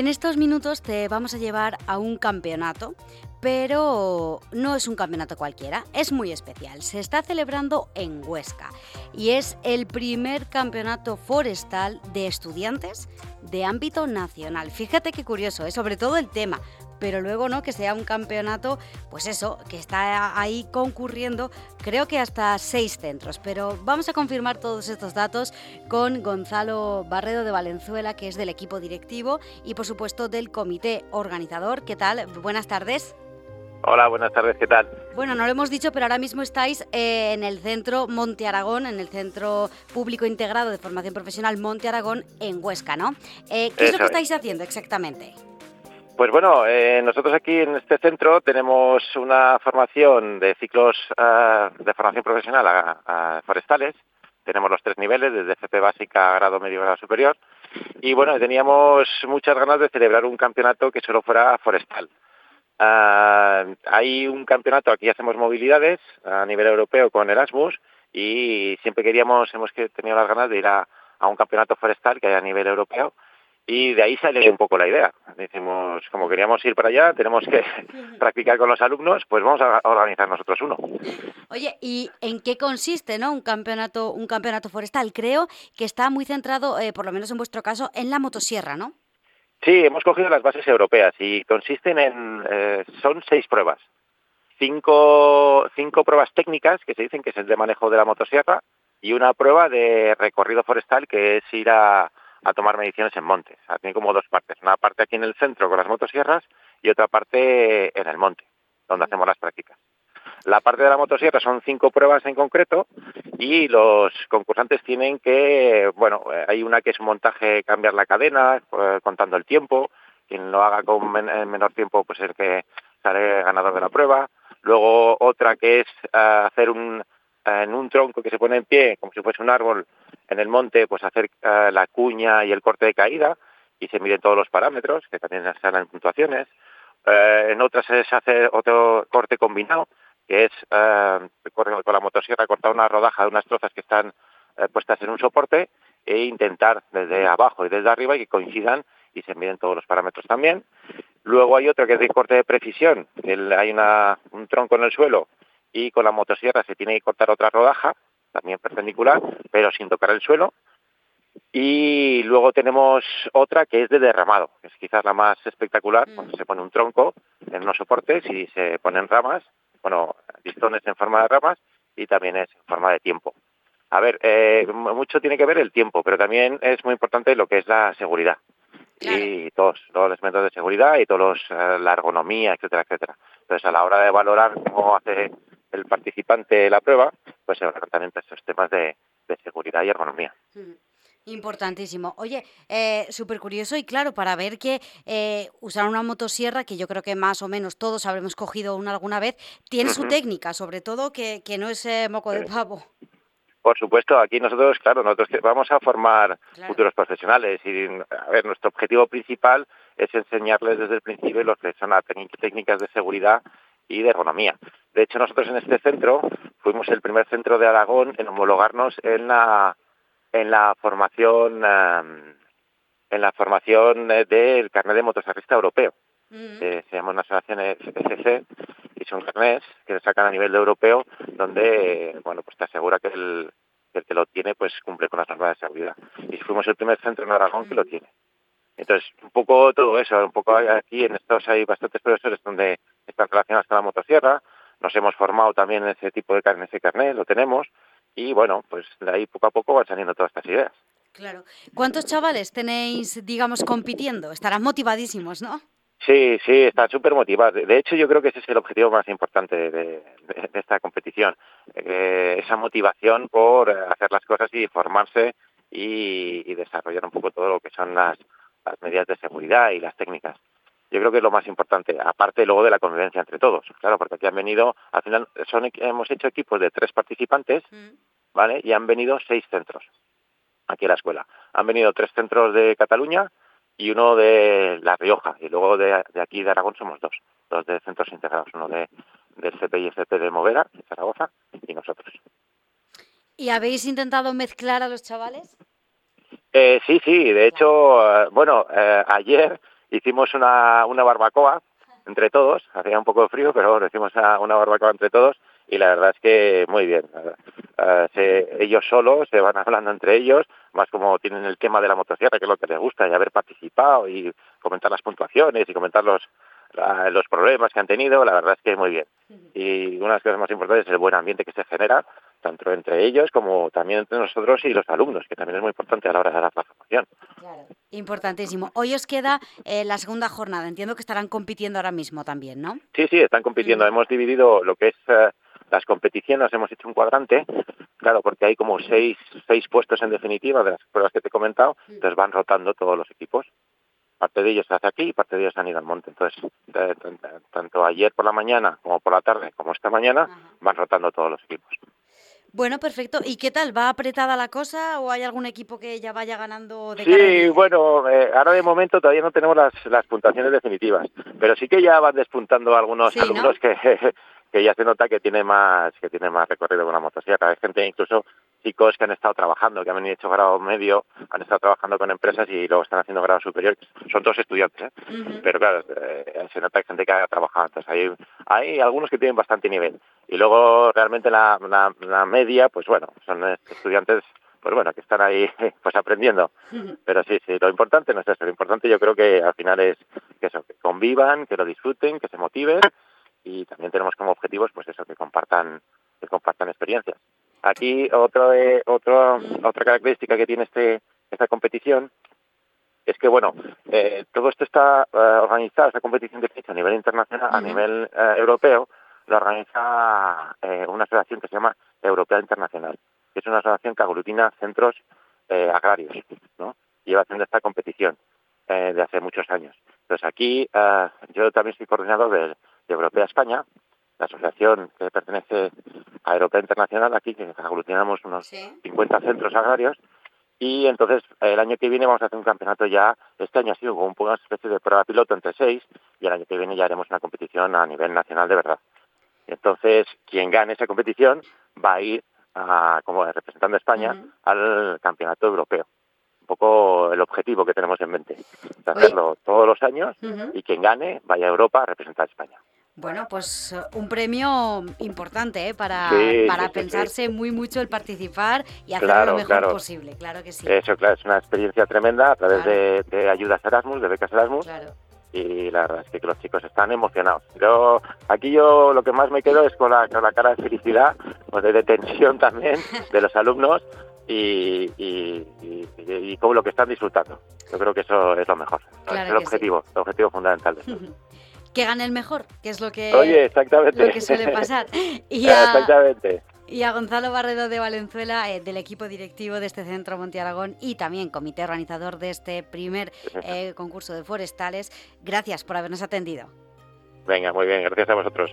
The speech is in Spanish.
En estos minutos te vamos a llevar a un campeonato, pero no es un campeonato cualquiera, es muy especial. Se está celebrando en Huesca y es el primer campeonato forestal de estudiantes de ámbito nacional. Fíjate qué curioso, es ¿eh? sobre todo el tema, pero luego no que sea un campeonato, pues eso, que está ahí concurriendo, creo que hasta seis centros. Pero vamos a confirmar todos estos datos con Gonzalo Barredo de Valenzuela, que es del equipo directivo y por supuesto del comité organizador. ¿Qué tal? Buenas tardes. Hola, buenas tardes, ¿qué tal? Bueno, no lo hemos dicho, pero ahora mismo estáis eh, en el centro Monte Aragón, en el Centro Público Integrado de Formación Profesional Monte Aragón en Huesca, ¿no? Eh, ¿Qué es lo que estáis haciendo exactamente? Pues bueno, eh, nosotros aquí en este centro tenemos una formación de ciclos eh, de formación profesional a, forestales. Tenemos los tres niveles, desde FP básica, grado medio, grado superior. Y bueno, teníamos muchas ganas de celebrar un campeonato que solo fuera forestal. Eh, hay un campeonato, aquí hacemos movilidades a nivel europeo con Erasmus y siempre queríamos, hemos tenido las ganas de ir a, a un campeonato forestal que hay a nivel europeo y de ahí sale un poco la idea. Decimos, como queríamos ir para allá, tenemos que practicar con los alumnos, pues vamos a organizar nosotros uno. Oye, ¿y en qué consiste no un campeonato un campeonato forestal? Creo que está muy centrado, eh, por lo menos en vuestro caso, en la motosierra, ¿no? Sí, hemos cogido las bases europeas y consisten en... Eh, son seis pruebas. Cinco, cinco pruebas técnicas, que se dicen que es el de manejo de la motosierra, y una prueba de recorrido forestal, que es ir a a tomar mediciones en montes. tiene como dos partes. Una parte aquí en el centro con las motosierras y otra parte en el monte, donde hacemos las prácticas. La parte de la motosierra son cinco pruebas en concreto y los concursantes tienen que, bueno, hay una que es un montaje, cambiar la cadena, eh, contando el tiempo. Quien lo haga con menor tiempo, pues es el que sale ganador de la prueba. Luego otra que es eh, hacer un, en un tronco que se pone en pie, como si fuese un árbol, en el monte, pues hacer eh, la cuña y el corte de caída y se miden todos los parámetros, que también se en puntuaciones. Eh, en otras se hace otro corte combinado, que es eh, con la motosierra cortar una rodaja de unas trozas que están puestas en un soporte e intentar desde abajo y desde arriba y que coincidan y se miden todos los parámetros también. Luego hay otro que es de corte de precisión, hay una, un tronco en el suelo y con la motosierra se tiene que cortar otra rodaja también perpendicular, pero sin tocar el suelo. Y luego tenemos otra que es de derramado, que es quizás la más espectacular, mm. cuando se pone un tronco en unos soportes y se ponen ramas, bueno, listones en forma de ramas y también es en forma de tiempo. A ver, eh, mucho tiene que ver el tiempo, pero también es muy importante lo que es la seguridad. Y todos, todos los métodos de seguridad y todos eh, la ergonomía, etcétera, etcétera. Entonces, a la hora de valorar cómo hace el participante de la prueba, pues se van también esos temas de, seguridad y ergonomía. Mm, importantísimo. Oye, eh, súper curioso y claro, para ver que eh, usar una motosierra, que yo creo que más o menos todos habremos cogido una alguna vez, tiene su técnica, sobre todo que, que no es eh, moco de pavo. Por supuesto, aquí nosotros, claro, nosotros vamos a formar futuros profesionales y, a ver, nuestro objetivo principal es enseñarles desde el principio lo que son las técnicas de seguridad y de ergonomía. De hecho, nosotros en este centro fuimos el primer centro de Aragón en homologarnos en la en la formación em, en la formación del carnet de motociclista europeo. Mm. se llama una asociación FCC y son carnets que se sacan a nivel europeo donde bueno pues te asegura que el, que lo tiene pues cumple con las normas de seguridad. Y fuimos el primer centro en Aragón que lo mm. tiene. Entonces, un poco todo eso, un poco aquí en estos hay bastantes profesores donde están relacionados con la motosierra, nos hemos formado también en ese tipo de carne, ese carnet, lo tenemos, y bueno, pues de ahí poco a poco van saliendo todas estas ideas. Claro. ¿Cuántos chavales tenéis, digamos, compitiendo? Estarán motivadísimos, ¿no? Sí, sí, están súper motivados. De hecho, yo creo que ese es el objetivo más importante de, esta competición. Eh, esa motivación por hacer las cosas y formarse y, desarrollar un poco todo lo que son las medidas de seguridad y las técnicas yo creo que es lo más importante, aparte luego de la convivencia entre todos, claro, porque aquí han venido, al final son, hemos hecho equipos de tres participantes, mm. ¿vale? Y han venido seis centros aquí a la escuela. Han venido tres centros de Cataluña y uno de La Rioja, y luego de, aquí de Aragón somos dos, dos de centros integrados, uno de del CP y FP de Movera, de Zaragoza, y nosotros. ¿Y habéis intentado mezclar a los chavales? Eh, sí, sí, de hecho, eh, bueno, eh, ayer hicimos una, una barbacoa entre todos, hacía un poco de frío, pero bueno, hicimos una barbacoa entre todos y la verdad es que muy bien. Eh, ellos solos se van hablando entre ellos, más como tienen el tema de la motosierra, que es lo que les gusta, y haber participado y comentar las puntuaciones y comentar los, los problemas que han tenido, la verdad es que muy bien. Y una de las cosas más importantes es el buen ambiente que se genera, tanto entre ellos como también entre nosotros y los alumnos, que también es muy importante a la hora de dar la formación. Claro, importantísimo. Hoy os queda eh, la segunda jornada, entiendo que estarán compitiendo ahora mismo también, ¿no? Sí, sí, están compitiendo. Hemos dividido lo que es... Eh, las competiciones hemos hecho un cuadrante, claro, porque hay como seis, seis puestos en definitiva de las pruebas que te he comentado, entonces van rotando todos los equipos parte de ellos se hace aquí y parte de ellos han ido al monte. Entonces, tanto ayer por la mañana como por la tarde como esta mañana van rotando todos los equipos. Bueno, perfecto. ¿Y qué tal? ¿Va apretada la cosa o hay algún equipo que ya vaya ganando de Sí, bueno, eh, ahora de momento todavía no tenemos las, las puntuaciones definitivas, pero sí que ya van despuntando algunos alumnos que, que ya se nota que tiene más que tiene más recorrido con la motosierra. Hay gente, incluso chicos que han estado trabajando, que han hecho grado medio, han estado trabajando con empresas y luego están haciendo grado superior. Son todos estudiantes, ¿eh? pero claro, eh, se nota que gente que ha trabajado. Entonces hay, hay algunos que tienen bastante nivel. Y luego realmente la, la, media, pues bueno, son estudiantes pues bueno, que están ahí pues aprendiendo. Pero sí, sí, lo importante no es eso, lo importante yo creo que al final es que eso, que convivan, que lo disfruten, que se motiven y también tenemos como objetivos pues eso que compartan que compartan experiencias aquí otro otro otra característica que tiene este esta competición es que bueno eh, todo esto está eh, organizado esta competición de fecha a nivel internacional a nivel eh, europeo lo organiza una asociación que se llama Europea Internacional que es una asociación que aglutina centros agrarios no lleva haciendo esta competición de hace muchos años. Entonces aquí yo también soy coordinador del Europea España, la asociación que pertenece a Europea Internacional, aquí que aglutinamos unos 50 centros agrarios, y entonces el año que viene vamos a hacer un campeonato ya, este año ha sido como una especie de prueba piloto entre seis, y el año que viene ya haremos una competición a nivel nacional de verdad. Entonces, quien gane esa competición va a ir como representante de España al campeonato europeo. Un poco el objetivo que tenemos en mente, hacerlo todos los años y quien gane vaya a Europa a representar a España. Bueno, pues eh, un premio importante ¿eh? para, para pensarse muy mucho el participar y hacerlo lo mejor posible, claro que sí. Eso, claro, es una experiencia tremenda a través de, ayudas Erasmus, de becas Erasmus. Y la verdad es que los chicos están emocionados. Yo aquí yo lo que más me quedo es con la, con la cara de felicidad, pues de tensión también de los alumnos y, y, y, como lo que están disfrutando. Yo creo que eso es lo mejor. es el objetivo, el objetivo fundamental de esto. que gane el mejor, que es lo que, Oye, exactamente. Lo que suele pasar. Y a, exactamente. Y a Gonzalo Barredo de Valenzuela, eh, del equipo directivo de este centro Monte Aragón y también comité organizador de este primer eh, concurso de forestales, gracias por habernos atendido. Venga, muy bien, gracias a vosotros.